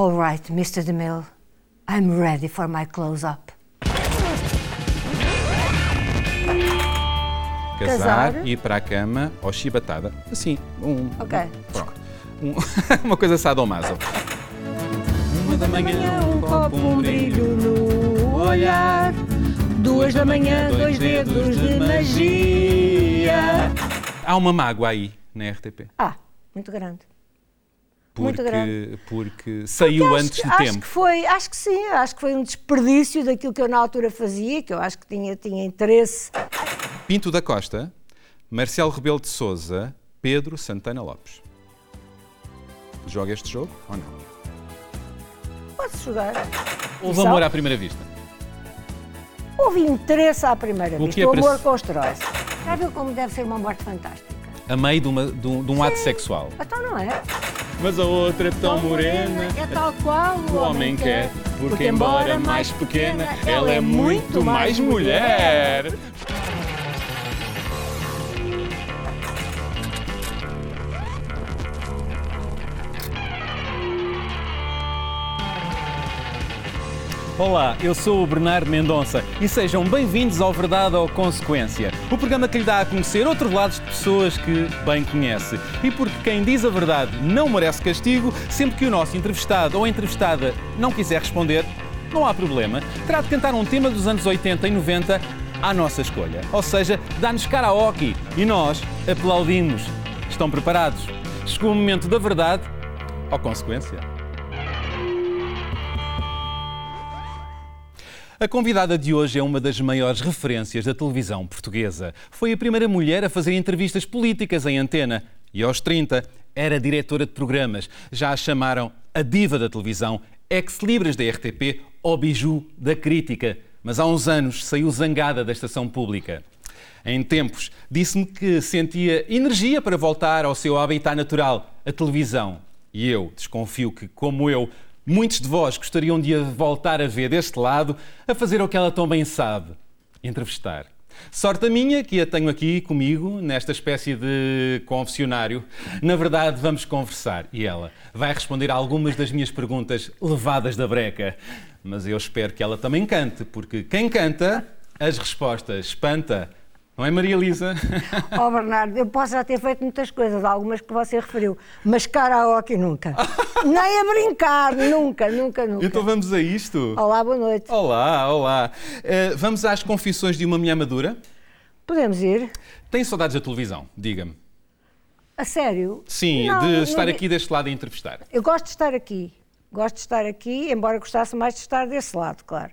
All right, Mr. DeMille. I'm ready for my close-up. Casar, Casar. ir para a cama ou chibatada. Assim, um. Ok. Pronto. Um- uma coisa sadomaso. Uma da manhã, um copo, um brilho no olhar. Duas da manhã, dois dedos de magia. Há uma mágoa aí na RTP. Ah, muito grande. Porque, Muito grande. porque saiu Acho antes de acho tempo. Que foi, acho que sim, acho que foi um desperdício daquilo que eu na altura fazia, que eu acho que tinha, tinha interesse. Pinto da Costa, Marcelo Rebelo de Souza, Pedro Santana Lopes. Joga este jogo ou não? Posso jogar. Houve amor à primeira vista. Houve interesse à primeira O vista. é o amor se- constrói-se. Já viu como deve ser uma morte fantástica? A meio de, uma- de um, de um ato sexual. Então não é? Mas a outra é tão morena. É tal qual O homem quer, porque embora mais pequena, ela é muito mais mulher. Olá, eu sou o Bernardo Mendonça e sejam bem-vindos ao Verdade ou Consequência, o programa que lhe dá a conhecer outros lados de pessoas que bem conhece. E porque quem diz a verdade não merece castigo, sempre que o nosso entrevistado ou entrevistada não quiser responder, não há problema. Terá de cantar um tema dos anos 80 e 90 à nossa escolha. Ou seja, dá-nos karaoke e nós aplaudimos. Estão preparados? Chegou o momento da verdade ou consequência. A convidada de hoje é uma das maiores referências da televisão portuguesa. Foi a primeira mulher a fazer entrevistas políticas em antena e aos 30 era diretora de programas. Já a chamaram a diva da televisão, ex-libras da RTP ou biju da crítica. Mas há uns anos saiu zangada da estação pública. Em tempos, disse-me que sentia energia para voltar ao seu habitat natural, a televisão. E eu desconfio que, como eu, muitos de vós gostariam de a voltar a ver deste lado, a fazer o que ela tão bem sabe: entrevistar. Sorte a minha que a tenho aqui comigo, nesta espécie de confessionário. Na verdade, vamos conversar e ela vai responder a algumas das minhas perguntas levadas da breca. Mas eu espero que ela também cante, porque quem canta, as respostas espanta. Não é, Maria Elisa? Ó Bernardo, eu posso já ter feito muitas coisas, algumas que você referiu, mas karaoke nunca. Nem a brincar, nunca, nunca, nunca. Então vamos a isto. Olá, boa noite. Olá, olá. Eh, vamos às confissões de uma mulher madura? Podemos ir? Tem saudades da televisão? Diga-me. A sério? Sim, Não, de não estar vi- aqui deste lado a entrevistar. Eu gosto de estar aqui. Gosto de estar aqui, embora gostasse mais de estar desse lado, claro.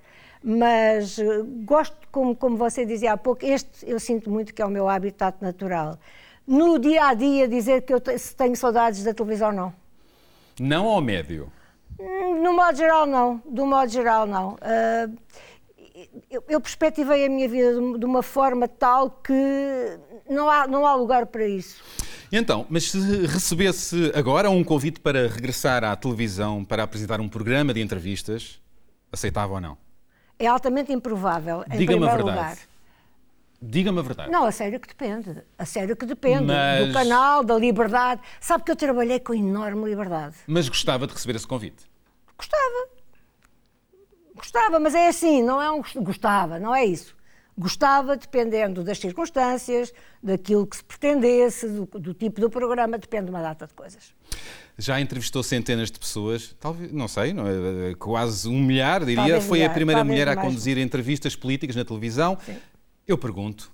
Mas eh, gosto, como, como você dizia há pouco, este eu sinto muito que é o meu habitat natural. No dia a dia, dizer que eu se tenho saudades da televisão, não. Não ao médio. Hum, No modo geral, não. Do modo geral, não. Ah, eu, eu perspectivei a minha vida de, de uma forma tal que não há, não há lugar para isso. Então, mas se recebesse agora um convite para regressar à televisão para apresentar um programa de entrevistas, aceitava ou não? É altamente improvável, em Diga-me a primeiro verdade. lugar. Diga-me a verdade. Não, a sério que depende. A sério que depende. Mas- Do canal, da liberdade. Sabe que eu trabalhei com enorme liberdade. Mas gostava de receber esse convite. Gostava. Gostava, mas é assim, não é um gost- gostava, não é isso. Gostava dependendo das circunstâncias, daquilo que se pretendesse, do, do tipo do programa, depende de uma data de coisas. Já entrevistou centenas de pessoas, talvez, não sei, não é? quase um milhar, diria. Talvez Foi a milhar, primeira talvez mulher a mais. conduzir entrevistas políticas na televisão. Sim. Eu pergunto,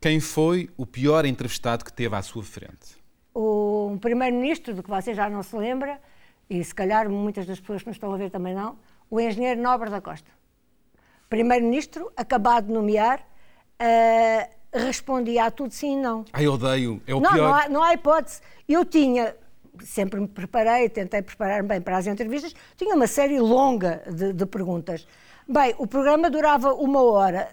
quem foi o pior entrevistado que teve à sua frente? O um primeiro-ministro, do que você já não se lembra, e se calhar muitas das pessoas que nos estão a ver também não, o engenheiro Nobre da Costa. Primeiro-ministro, acabado de nomear, ah, respondia a tudo sim e não. Ai, odeio, é o não, pior. não há, não há hipótese. Eu tinha, sempre me preparei, tentei preparar-me bem para as entrevistas, tinha uma série longa de, de perguntas. Bem, o programa durava uma hora.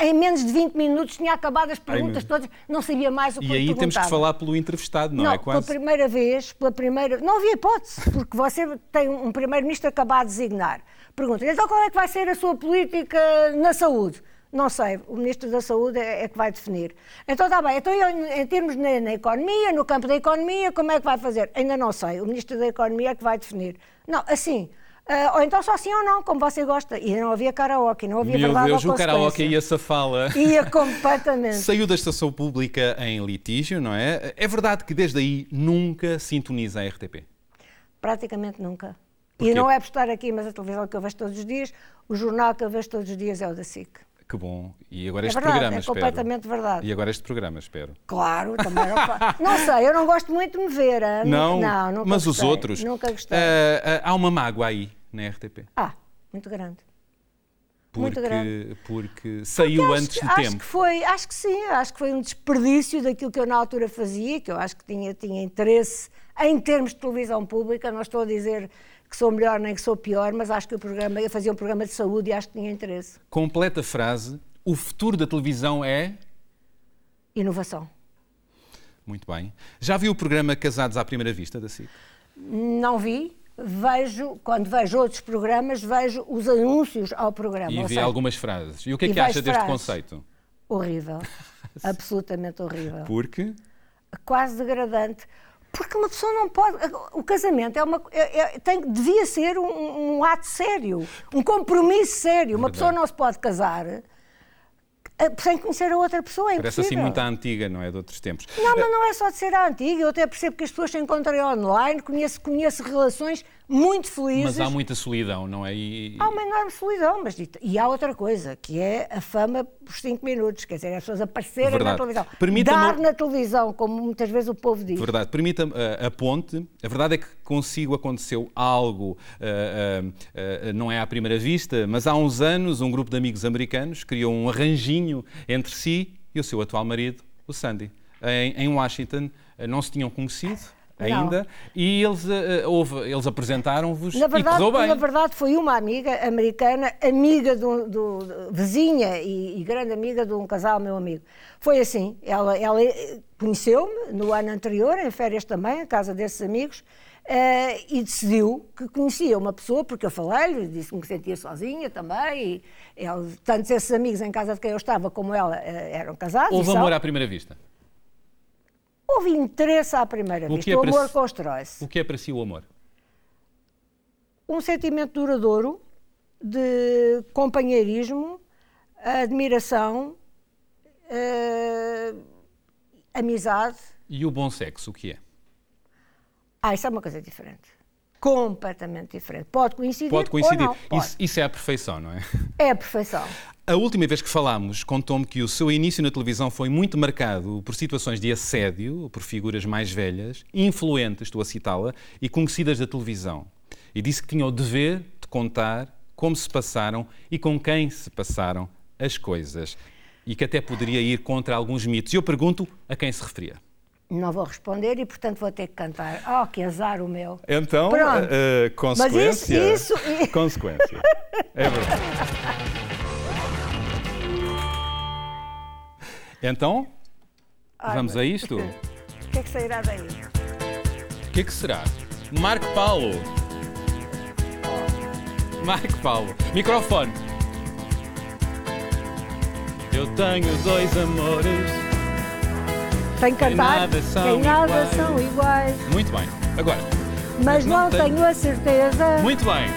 Em menos de 20 minutos tinha acabado as perguntas meu. todas, não sabia mais o que E aí temos que falar pelo entrevistado, não, Não, é? Quase. pela primeira vez, pela primeira... Não havia hipótese, porque você tem um primeiro-ministro acabado de designar. Pergunta então qual é que vai ser a sua política na saúde? Não sei, o Ministro da Saúde é, é que vai definir. Então está bem, então eu, em termos na, na economia, no campo da economia, como é que vai fazer? Ainda não sei, o Ministro da Economia é que vai definir. Não, assim, Uh, ou então só sim ou não, como você gosta. E não havia karaoke, não havia Meu verdade Deus, ou o karaoke ia safá-la. Ia completamente. Saiu da estação pública em litígio, não é? É verdade que desde aí nunca sintoniza a RTP? Praticamente nunca. Porquê? E não é por estar aqui, mas a televisão que eu vejo todos os dias, o jornal que eu vejo todos os dias é o da SIC. Que bom. E agora É este verdade, programa, é espero. completamente verdade. E agora este programa, espero. Claro, também não Não sei, eu não gosto muito de me ver. ah, Não, não nunca mas os gostei, outros. Nunca gostei. Ah, ah, há uma mágoa aí na RTP. Ah, muito grande. Porque, Muito grande. porque saiu Acho antes que- de acho tempo. Que foi, acho que sim, acho que foi um desperdício daquilo que eu na altura fazia, que eu acho que tinha, tinha interesse em termos de televisão pública. Não estou a dizer que sou melhor nem que sou pior, mas acho que o programa, eu fazia um programa de saúde e acho que tinha interesse. Completa frase. O futuro da televisão é. Inovação. Muito bem. Já viu o programa Casados à Primeira Vista da SIC? Não vi, vejo, quando vejo outros programas, vejo os anúncios ao programa. E vi seja, algumas frases. E o que é que acha deste frases. conceito? Horrível. Absolutamente horrível. Porque quase degradante. Porque uma pessoa não pode. O casamento é uma, é- é- tem, devia ser um, um ato sério, um compromisso sério. Uma Verdade. pessoa não se pode casar eh, sem conhecer a outra pessoa. É parece assim impossível. muito à antiga, não é? De outros tempos. Não, mas não é só de ser a antiga. Eu até percebo que as pessoas se encontram online, conheço, conheço relações muito felizes. Mas há muita solidão, não é? E- Há uma enorme solidão, mas e- e há outra coisa, que é a fama por cinco minutos, quer dizer, as pessoas aparecerem Verdade. na televisão. Permita-me- Dar na televisão, como muitas vezes o povo diz. Verdade. Permita-me uh, a ponte. A verdade é que consigo aconteceu algo, uh, uh, não é à primeira vista, mas há uns anos um grupo de amigos americanos criou um arranjinho entre si e o seu atual marido, o Sandy. Em, em Washington não se tinham conhecido ainda e eles, uh, uh, houve, eles apresentaram-vos e correu bem. na verdade, foi uma amiga americana, amiga do, do- vizinha e, e grande amiga de um casal, meu amigo. Foi assim, ela, ela eh, conheceu-me no ano anterior, em férias também, a casa desses amigos, eh, e decidiu que conhecia uma pessoa, porque eu falei-lhe, disse-me que sentia sozinha também, e ele, tanto esses amigos em casa de quem eu estava como ela eram casados. Houve amor à primeira vista. Houve interesse à primeira O vista, é o amor si- constrói-se. O que é para si o amor? um sentimento duradouro de companheirismo, admiração, eh, amizade. E o bom sexo, o que é? Ah, isso é uma coisa diferente. Completamente diferente. Pode coincidir. Pode coincidir. Ou não. Pode. Isso, isso é a perfeição, não é? É a perfeição. A última vez que falámos, contou-me que o seu início na televisão foi muito marcado por situações de assédio, por figuras mais velhas, influentes, estou a citá-la, e conhecidas da televisão. E disse que tinha o dever de contar como se passaram e com quem se passaram as coisas. E que até poderia ir contra alguns mitos. E eu pergunto a quem se referia. Não vou responder e, portanto, vou ter que cantar. Oh, que azar o meu. Então, Pronto. eh, consequência. Mas isso- isso- Consequência. É verdade. Então, Ai, vamos a isto? O que é que sairá daí? O que é que será? Marco Paulo. Marco Paulo. Microfone. Eu tenho dois amores. Tenho que Em cantar. nada são nada iguais. são iguais. Muito bem. Agora. Mas não não tenho- tenho a certeza Muito bem.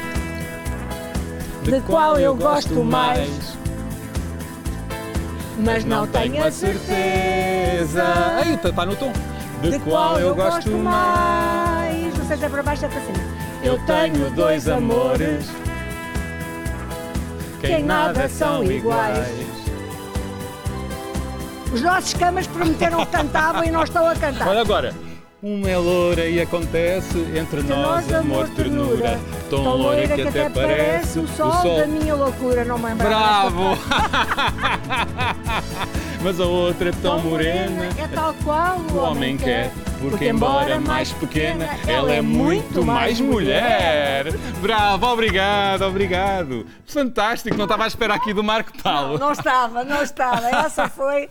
de qual eu gosto mais. Mas não tenho a certeza Aí, está no tom. de qual eu gosto mais. Não sei se é para baixo ou para cima. Eu tenho dois amores que em nada são iguais. Os nossos camas prometeram que cantavam e não estão a cantar. Olha agora. Uma é loura e acontece entre nós amor, ternura. Tão loira que até parece o sol, da minha loucura. Não me lembro. Bravo! Mas a outra é tão morena. É tal qual O homem quer, porque embora mais pequena, ela é muito mais mulher. Bravo, obrigado, obrigado. Fantástico, não estava à espera aqui do Marco Paulo. Não estava, não estava. Essa foi,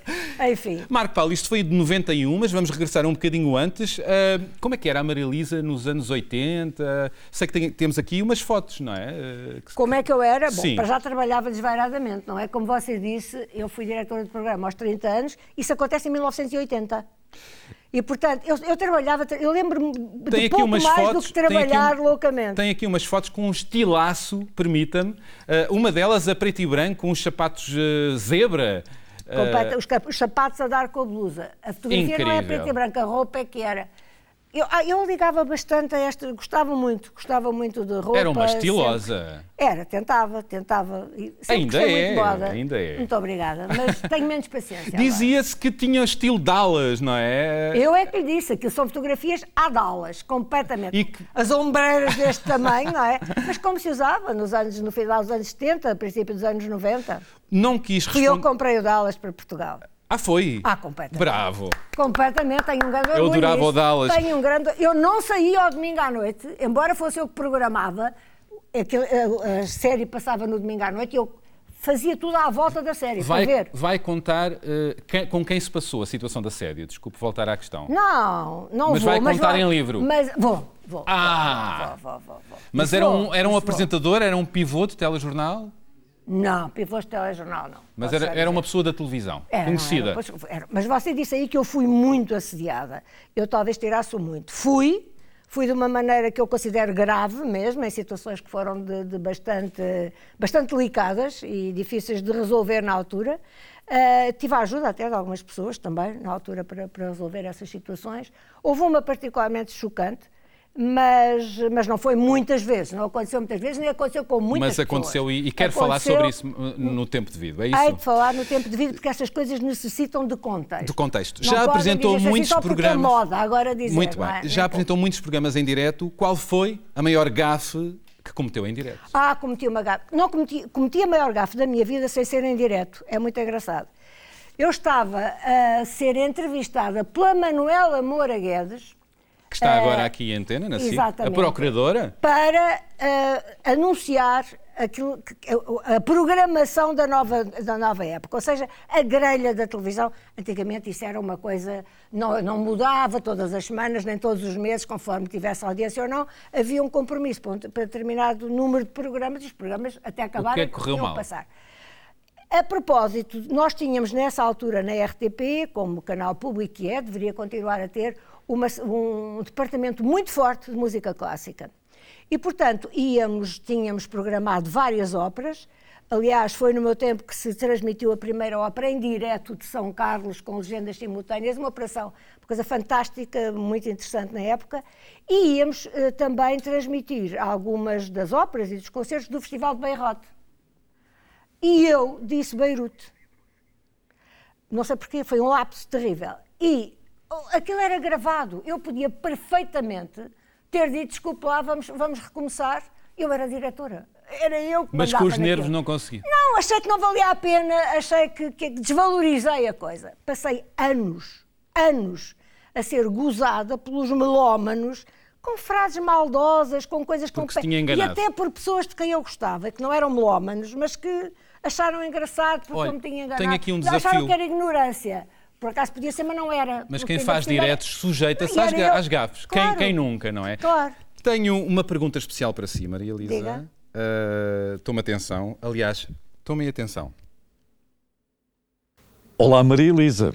enfim. Marco Paulo, isto foi de 91, mas vamos regressar um bocadinho antes. Ah, como é que era a Maria Elisa nos anos 80? Sei que tem- temos aqui umas fotos, não é? Que- Como é que eu era? Bom, Sim. para já trabalhava desvairadamente, não é? Como você disse, eu fui diretora de programa aos 30 anos, isso acontece em 1980. E, portanto, eu, eu trabalhava, eu lembro-me de pouco mais fotos, do que trabalhar tem aqui, loucamente. Tem aqui umas fotos com um estilaço, permita-me. Uh, uma delas a preto e branco, com os sapatos uh, zebra. Uh, os, os, sapatos a dar com a blusa. A fotografia incrível. não é preto e branco, a roupa é que era. Eu, ah, eu ligava bastante a esta, gostava muito, gostava muito de roupa. Era uma estilosa. Sempre. Era, tentava, tentava. Ainda é, ainda é. Muito obrigada, mas tenho menos paciência. Dizia-se que tinha estilo Dallas, não é? Eu é que lhe disse, que são fotografias a Dallas, completamente. E que... As ombreiras deste tamanho, não é? Mas como se usava nos anos, no final dos anos 70, princípio dos anos 90. Não quis responder. Fui eu comprei o Dallas para Portugal. Ah, foi? Ah, completamente. Bravo. Completamente, tenho um grande Eu adorava o Dallas. Tenho um grande... Eu não saía ao domingo à noite, embora fosse eu que programava, a, a série passava no domingo à noite e eu fazia tudo à volta da série, vai, para ver. Vai contar uh, quem, com quem se passou a situação da série? Desculpe voltar à questão. Não, não mas vou. Vai mas contar vai em livro? Mas vou, vou. Ah! Vou, vou, vou, vou. Mas era um, era um apresentador, era um pivô de telejornal? Não, pivôs de telejornal não. Mas era, era uma pessoa da televisão, era, conhecida. Não, era, era, mas você disse aí que eu fui muito assediada. Eu talvez tirasse muito. Fui, fui de uma maneira que eu considero grave mesmo, em situações que foram de, de bastante, bastante delicadas e difíceis de resolver na altura. Uh, tive a ajuda até de algumas pessoas também, na altura, para, para resolver essas situações. Houve uma particularmente chocante, mas, mas não foi muitas vezes, não aconteceu muitas vezes, nem aconteceu com muitas Mas aconteceu pessoas. e, e quero falar sobre isso no tempo devido, é isso? Hei de falar no tempo devido porque essas coisas necessitam de contexto. De contexto. Não Já apresentou assim, muitos só programas. É moda, agora dizer, Muito bem. É? Já apresentou muitos programas em direto. Qual foi a maior gafe que cometeu em direto? Ah, cometi uma gafe. Não cometi, cometi a maior gafe da minha vida sem ser em direto. É muito engraçado. Eu estava a ser entrevistada pela Manuela Moura Guedes, que está agora aqui em antena, na CIC, a procuradora? Para uh, anunciar aquilo que, a programação da nova, da nova época, ou seja, a grelha da televisão. Antigamente isso era uma coisa, não, não mudava todas as semanas, nem todos os meses, conforme tivesse audiência ou não, havia um compromisso para, para determinado número de programas e os programas até acabarem o que é correu mal? passar. A propósito, nós tínhamos nessa altura na RTP, como canal público que é, deveria continuar a ter uma, um departamento muito forte de música clássica. E, portanto, íamos, tínhamos programado várias óperas. Aliás, foi no meu tempo que se transmitiu a primeira ópera em direto de São Carlos, com legendas simultâneas, uma operação, uma coisa fantástica, muito interessante na época. E íamos eh, também transmitir algumas das óperas e dos concertos do Festival de Bayreuth. E eu disse Beirute. Não sei porquê, foi um lapso terrível. E aquilo era gravado. Eu podia perfeitamente ter dito, desculpe lá, vamos, vamos recomeçar. Eu era diretora. Era eu que Mas com os nervos não consegui. Não, achei que não valia a pena, achei que, que desvalorizei a coisa. Passei anos, anos a ser gozada pelos melómanos com frases maldosas, com coisas com que tinha enganado. E até por pessoas de quem eu gostava, que não eram melómanos, mas que acharam engraçado porque Olha, eu me tinha enganado. Tenho aqui um desafio. Acharam que era ignorância. Por acaso podia ser, mas não era. Mas quem faz diretos sujeita-se às, às gafes. Claro. Quem, quem, nunca, não é? Claro. Tenho uma pergunta especial para si, Maria Elisa. Diga. Uh, tome atenção. Aliás, tomem atenção. Olá, Maria Elisa.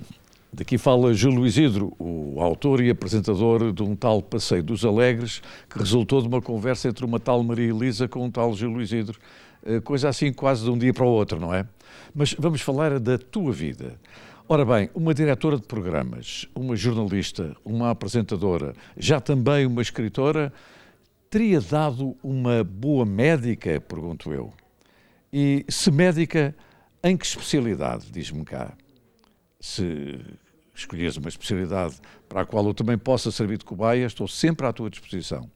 Daqui fala Júlio Isidro, o autor e apresentador de um tal Passeio dos Alegres, que resultou de uma conversa entre uma tal Maria Elisa com um tal Júlio Isidro. Eh, coisa assim quase de um dia para o outro, não é? Mas vamos falar da tua vida. Ora bem, uma diretora de programas, uma jornalista, uma apresentadora, já também uma escritora, teria dado uma boa médica, pergunto eu. E se médica, em que especialidade, diz-me cá? Se escolheres uma especialidade para a qual eu também possa servir de cobaia, estou sempre à tua disposição.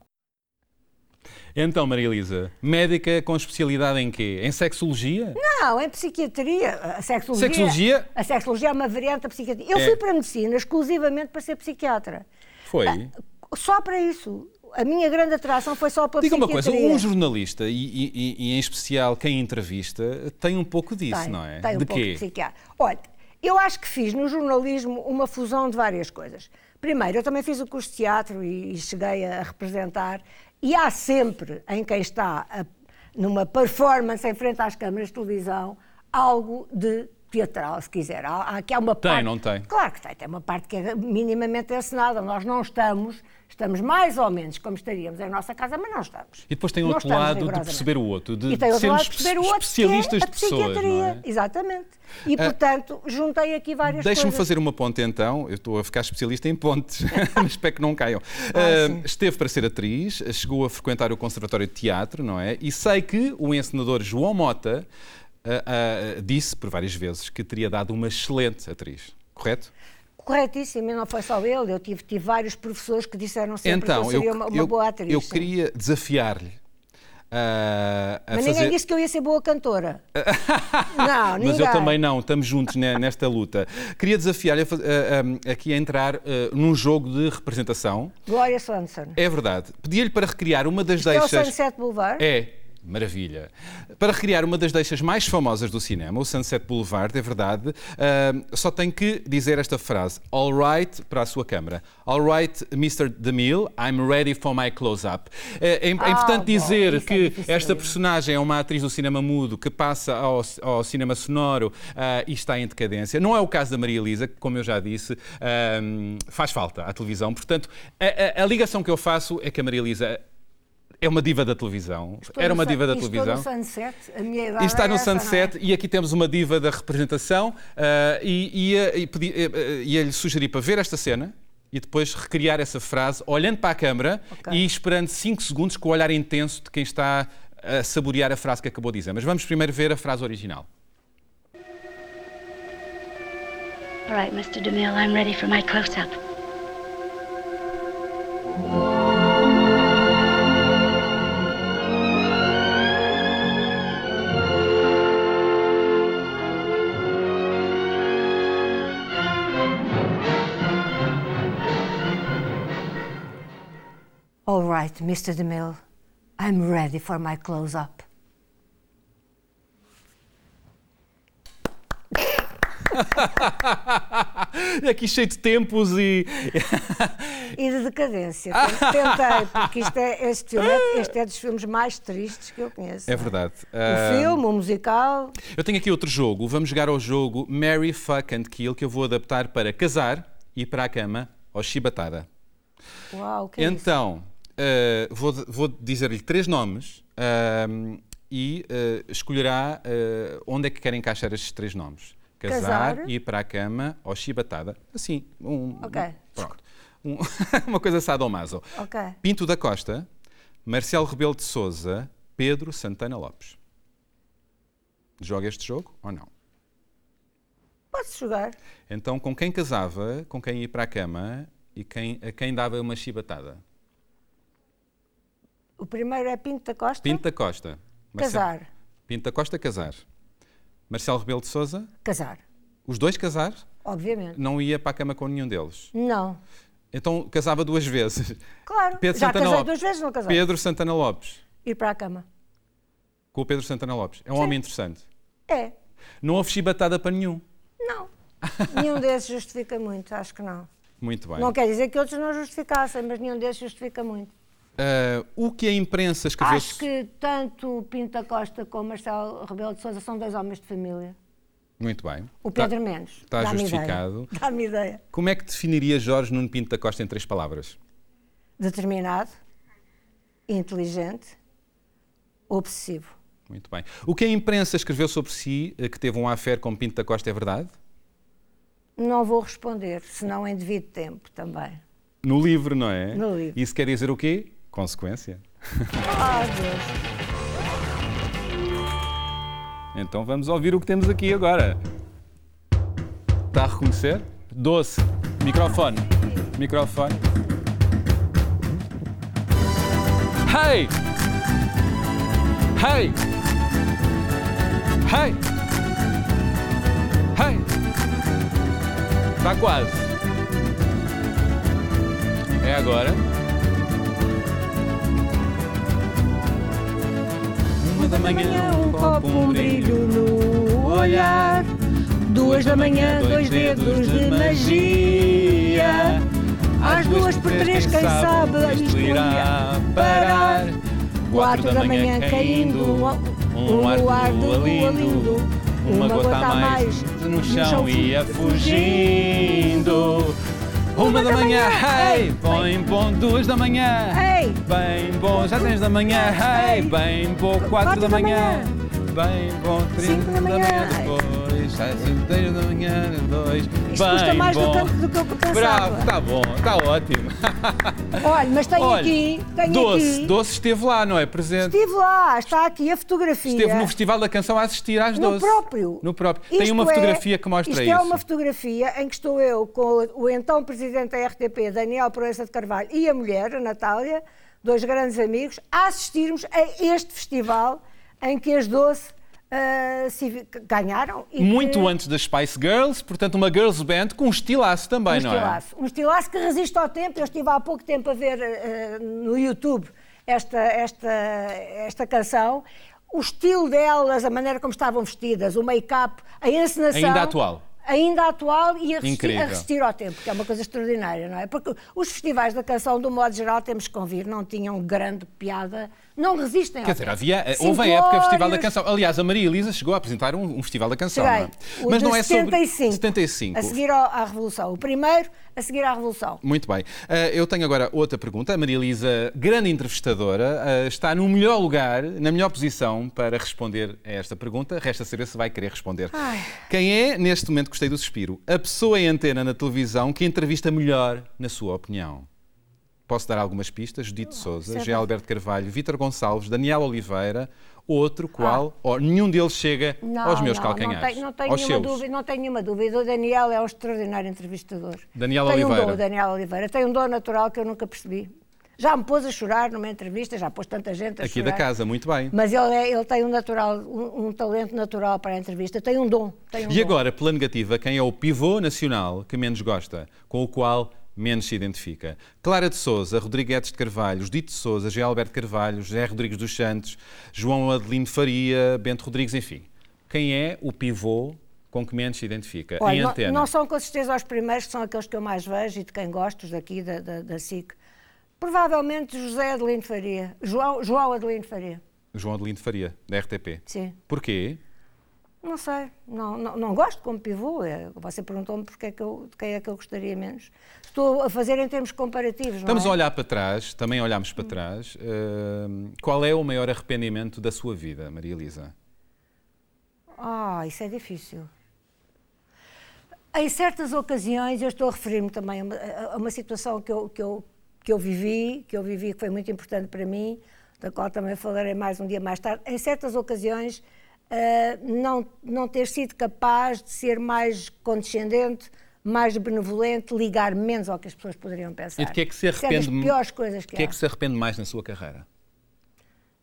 Então, Maria Elisa, médica com especialidade em quê? Em sexologia? Não, em psiquiatria. A sexologia, sexologia? A sexologia é uma variante da psiquiatria. Eu é. fui para a medicina exclusivamente para ser psiquiatra. Foi? Ah, só para isso. A minha grande atração foi só para Diga uma coisa, um jornalista, e, e, e, em especial quem entrevista, tem um pouco disso, tem, não é? Tem um de pouco quê? de psiquiatra. Olha, eu acho que fiz no jornalismo uma fusão de várias coisas. Primeiro, eu também fiz o curso de teatro e cheguei a representar e há sempre, em quem está a, numa performance em frente às câmaras de televisão, algo de teatral, se quiser. Há, há, aqui há uma tem, parte, não tem? Claro que tem. Tem uma parte que é minimamente encenada. Nós não estamos, estamos mais ou menos como estaríamos em nossa casa, mas não estamos. E depois tem outro lado de perceber o outro, de e tem outro lado de perceber o outro, especialistas que é a de pessoas. psiquiatria. Não é? Exatamente. E, portanto, juntei aqui várias Deixa-me coisas. fazer uma ponte então. Eu estou a ficar especialista em pontes, mas espero que não caiam. Ah, Uh, esteve para ser atriz, chegou a frequentar o Conservatório de Teatro, não é? E sei que o encenador João Mota uh, uh, disse por várias vezes que teria dado uma excelente atriz. Correto? Corretíssimo, e não foi só ele. Eu tive, tive vários professores que disseram sempre então, que eu seria eu, uma, uma eu, boa atriz. eu sim. queria desafiar-lhe. uh, Mas fazer... ninguém disse que eu ia ser boa cantora. não, ninguém. Mas eu também não, estamos juntos ne- nesta luta. Queria desafiar-lhe aqui a entrar uh, num jogo de representação. Glória Swanson. É verdade. Pedi-lhe para recriar uma das Que é o deixas. Sunset Boulevard? É, maravilha. Para recriar uma das deixas mais famosas do cinema, o Sunset Boulevard, é verdade, uh, só tem que dizer esta frase: All right, para a sua câmara. All right, Mr. DeMille, I'm ready for my close-up. É, é é Ah, importante bom, dizer é que difícil esta personagem é uma atriz do cinema mudo que passa ao, ao cinema sonoro uh, e está em decadência. Não é o caso da Maria Elisa, que, como eu já disse, um, faz falta à televisão. Portanto, a, a- a ligação que eu faço é que a Maria Elisa é uma diva da televisão. Estou Era uma diva da televisão. Estou no Sunset, a minha idade E está é no essa, não é? Sunset e aqui temos uma diva da representação ah, e ia-lhe sugerir para ver esta cena e depois recriar essa frase olhando para a câmara Ok. e esperando 5 segundos com o olhar intenso de quem está a saborear a frase que acabou de dizer. Mas vamos primeiro ver a frase original. All right, Mr. DeMille, I'm ready for my close-up. Right, Mr. DeMille, I'm ready for my close-up. aqui cheio de tempos e. E de decadência. Tentei, porque isto é, este, filme é, este é dos filmes mais tristes que eu conheço. É verdade. O Ah, filme, o musical. Eu tenho aqui outro jogo. Vamos jogar ao jogo Marry, Fuck and Kill, que eu vou adaptar para casar e para a cama ou chibatada. Uau, que é isso? Eh, vou, vou dizer-lhe três nomes ahm, e eh, escolherá eh, onde é que quer encaixar estes três nomes. Casar, Casar. ir para a cama ou chibatada. Assim, um, Ok. pronto. Um- uma coisa sadomaso. Ok. Pinto da Costa, Marcelo Rebelo de Souza, Pedro Santana Lopes. Joga este jogo ou não? Pode-se jogar. Então, com quem casava, com quem ia para a cama e quem, a quem dava uma chibatada? O primeiro é Pinto da Costa. Pinto da Costa. Casar. Pinto da Costa, casar. Marcelo Rebelo de Souza, Casar. os dois casar, Obviamente. não ia para a cama com nenhum deles. Não. Então casava duas vezes. Claro. Pedro Já Santana casei Lopes. duas vezes, não casei. Pedro Santana Lopes. Ir para a cama. Com o Pedro Santana Lopes. É um Sim. homem interessante. É. Não houve chibatada para nenhum. Não. nenhum desses justifica muito, acho que não. Muito bem. Não quer dizer que outros não justificassem, mas nenhum desses justifica muito. Ah, o que a imprensa escreveu... Acho que tanto da Costa como Marcelo Rebelo de Sousa são dois homens de família. Muito bem. O Tá- Pedro menos. está justificado. Dá-me ideia. Como é que definiria Jorge Nuno Pinto da Costa em três palavras? Determinado, inteligente, obsessivo. Muito bem. O que a imprensa escreveu sobre si, eh, que teve um affair com Pinto da Costa, é verdade? Não vou responder, senão em devido tempo também. No livro, não é? No livro. Isso quer dizer o quê? Consequência. Ah, Deus. Então vamos ouvir o que temos aqui agora. Está a reconhecer? Doce. Microfone. Microfone. Hey! Hey! Hey! Hey! Está quase. É agora. Da manhã, um copo, um brilho no olhar. Duas da manhã, dois dedos de magia. Às duas por três, quem sabe isto irá parar. Quatro da manhã caindo, um luar de lua lindo. Uma, gota, a mais, no chão ia fugindo. Uma da manhã, hey, bem bom, duas da manhã, Hey. bem bom, já tens da manhã, hey, bem bom, quatro da manhã, bem bom, Cinco trinta da manhã depois, já seis da manhã, dois, Isto custa bem mais do bom. que- do que eu pensava. Bravo, tá bom, tá ótimo. Olha, mas tenho Olha, aqui, tenho Doce, aqui. Doce esteve lá, não é? Presente. Estive lá, está aqui a fotografia. Esteve no Festival da Canção a assistir às No 12. próprio. No próprio. Tem Isto uma é- fotografia que mostra isto isso. é uma fotografia em que estou eu com o então presidente da RTP, Daniel Proença de Carvalho, e a mulher, a Natália, dois grandes amigos, a assistirmos a este festival em que as 12 ah, se- ganharam. Muito que- antes das Spice Girls, portanto, uma girls band com um estilaço também, um não é? estilaço. Um estilaço que resiste ao tempo. Eu estive há pouco tempo a ver eh, no YouTube esta, esta, esta canção. O estilo delas, a maneira como estavam vestidas, o make-up, a encenação. Ainda atual. Ainda atual e a resistir, a resistir ao tempo, que é uma coisa extraordinária, não é? Porque os festivais da canção, do modo geral, temos que convir, não tinham grande piada, não resistem Quer dizer, tempo. havia, houve a época Festival da. Canção. Aliás, a Maria Elisa chegou a apresentar um, um Festival da Canção. Cheguei. não é? Mas não é sobre 75, 75. A seguir ao- à Revolução. O primeiro, a seguir à Revolução. Muito bem. Eh, eu tenho agora outra pergunta. A Maria Elisa, grande entrevistadora, eh, está no melhor lugar, na melhor posição para responder a esta pergunta. Resta saber se vai querer responder. Ai. Quem é, neste momento, gostei do suspiro, a pessoa em antena na televisão que entrevista melhor, na sua opinião? Posso dar algumas pistas? Judite Souza, certo. G. Alberto Carvalho, Vítor Gonçalves, Daniel Oliveira, outro qual, ou nenhum deles chega aos meus não, calcanhares. Não tenho, não tenho nenhuma dúvida, não tenho nenhuma dúvida. O Daniel é um extraordinário entrevistador. Daniel tem Oliveira. um dom, o Daniel Oliveira. Tem um dom natural que eu nunca percebi. Já me pôs a chorar numa entrevista, já pôs tanta gente a Aqui chorar. da casa, muito bem. Mas ele, é- ele tem um, natural, um, um talento natural para a entrevista. Tem um dom. Tem um E dom. agora, pela negativa, quem é o pivô nacional que menos gosta, com o qual menos se identifica? Clara de Souza, Rodrigues de Carvalho, Judite de Souza, G. Alberto Carvalho, José Rodrigues dos Santos, João Adelino Faria, Bento Rodrigues, enfim. Quem é o pivô com que menos se identifica? em Olha, não, antena. não são com certeza os primeiros, que são aqueles que eu mais vejo e de quem gosto, os daqui da, da, da SIC. Provavelmente José Adelino Faria. João, João Adelino Faria. João Adelino Faria, da RTP. Sim. Porquê? Não sei, não, não, não gosto como pivô. É, Você perguntou-me porque é que eu, de quem é que eu gostaria menos. Estou a fazer em termos comparativos, Estamos não a é? olhar para trás, também olhámos para trás. Hum, qual é o maior arrependimento da sua vida, Maria Elisa? Ah, isso é difícil. Em certas ocasiões, eu estou a referir-me também a uma, a uma situação que eu, que, eu, que eu vivi, que eu vivi que foi muito importante para mim, da qual também falarei mais um dia mais tarde. Em certas ocasiões, ah, não, não ter sido capaz de ser mais condescendente, mais benevolente, ligar menos ao que as pessoas poderiam pensar. E de que é que se Isso arrepende? É piores coisas que, que é que se arrepende mais na sua carreira?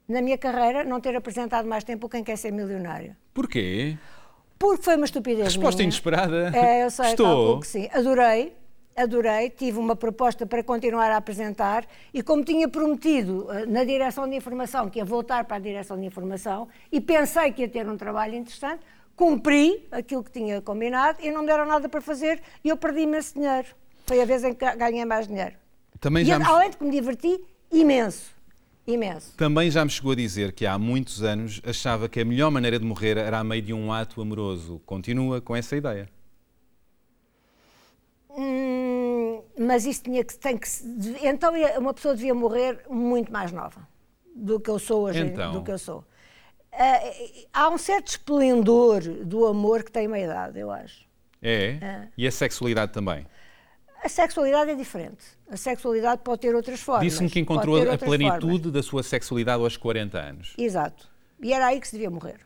Na minha carreira, não ter apresentado mais tempo Quem Quer Ser Milionário. Porquê? Porque foi uma estupidez Resposta minha. inesperada. É, eu sei, Estou. que sim. Adorei, adorei. Tive uma proposta para continuar a apresentar e como tinha prometido eh, na direção de informação que ia voltar para a direção de informação e pensei que ia ter um trabalho interessante, cumpri aquilo que tinha combinado e não me deram nada para fazer e eu perdi imenso dinheiro. Foi a vez em que ganhei mais dinheiro. Também e me, além de que me diverti imenso, imenso. também já me chegou a dizer que há muitos anos achava que a melhor maneira de morrer era a meio de um ato amoroso. Continua com essa ideia. Hum, mas isso tinha que, tem que então uma pessoa devia morrer muito mais nova do que eu sou hoje, Então. do que eu sou. Ah, há um certo esplendor do amor que tem uma idade, eu acho. É? E a sexualidade também. A sexualidade é diferente. A sexualidade pode ter outras formas. Disse-me que encontrou a plenitude formas. da sua sexualidade aos 40 anos. Exato. E era aí que se devia morrer.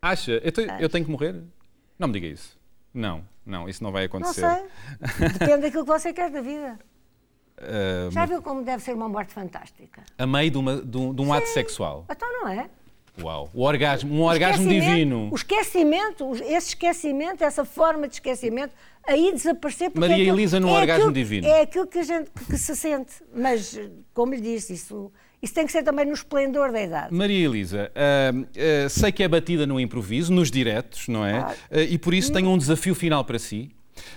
Acha? Eu, te- eu tenho que morrer? Não me diga isso. Não, não, isso não vai Não acontecer. sei. Depende daquilo que você quer da vida. Ah, Já viu como deve ser uma morte fantástica? a meio de, uma- de um, de um ato sexual. Então não é? Uau. O orgasmo, um O orgasmo divino. O esquecimento, esse esquecimento, essa forma de esquecimento, aí desaparecer. porque Maria é aquilo- Elisa num é orgasmo aquilo- divino. É aquilo que a gente que se sente. Mas, como lhe disse, isso, isso tem que ser também no esplendor da idade. Maria Elisa, ah, ah, sei que é batida no improviso, nos diretos, não é? Ah, e por isso tenho um desafio final para si.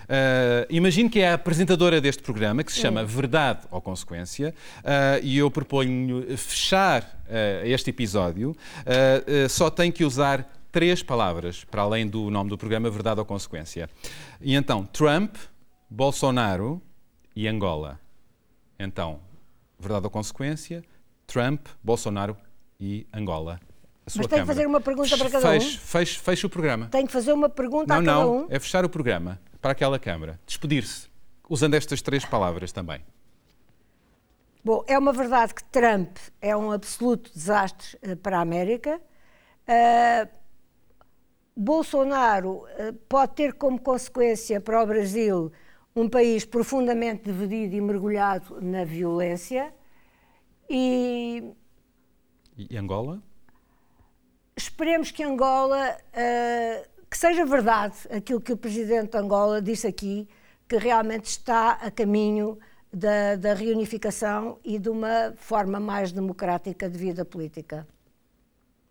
Ah, imagino que é a apresentadora deste programa, que se chama Verdade ou Consequência, ah, e eu proponho fechar ah, este episódio. Só tem que usar três palavras, para além do nome do programa Verdade ou Consequência. E então, Trump, Bolsonaro e Angola. Então, Verdade ou Consequência, Trump, Bolsonaro e Angola. Mas tem que fazer uma pergunta para cada um? Feche o programa. Tenho que fazer uma pergunta Não, a cada não, um. é fechar o programa para aquela Câmara. Despedir-se, usando estas três palavras também. Bom, é uma verdade que Trump é um absoluto desastre eh, para a América. Eh, Bolsonaro eh, pode ter como consequência para o Brasil um país profundamente dividido e mergulhado na violência. E E Angola? esperemos que Angola, eh, que seja verdade aquilo que o presidente de Angola disse aqui, que realmente está a caminho da, da reunificação e de uma forma mais democrática de vida política.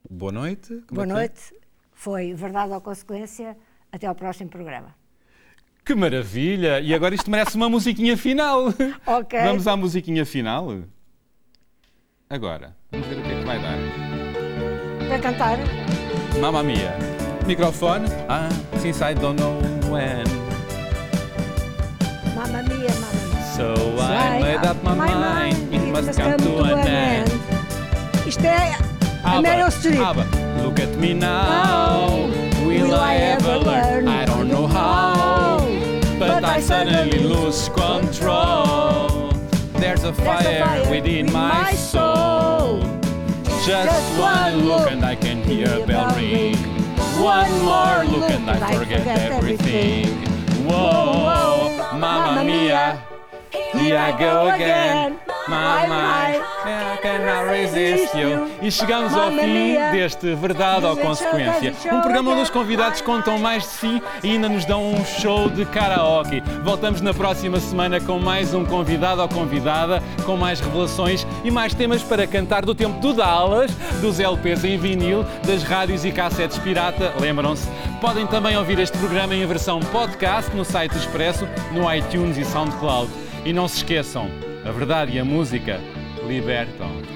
Boa noite. Como Boa é que é? noite. Foi Verdade ou Consequência. Até ao próximo programa. Que maravilha! E agora isto merece uma musiquinha final. Ok. Vamos à musiquinha final? Agora, vamos ver o que é que vai dar. Para cantar, Mamma mia. Microfone. Ah, since I don't know when. Mamma Mia, Mamma Mia. So I made up my mind. It must come to an end. Isto é a Meryl Streep. Abba, look at me now. Will I ever learn? I don't know how. But I suddenly lose control. There's a fire within my soul. Just one look and I can hear a bell ring. One more look and I forget everything. Whoa, mamma mia. Here I go again. Mamma, I cannot resist you. E chegamos ao fim deste Verdade ou Consequência. Um programa onde os convidados contam mais de si e ainda nos dão um show de karaoke. Voltamos na próxima semana com mais um convidado ou convidada, com mais revelações e mais temas para cantar do tempo do Dallas, dos LPs em vinil, das rádios e cassetes pirata. Lembram-se? Podem também ouvir este programa em versão podcast no site Expresso, no iTunes e SoundCloud. E não se esqueçam, a verdade e a música libertam.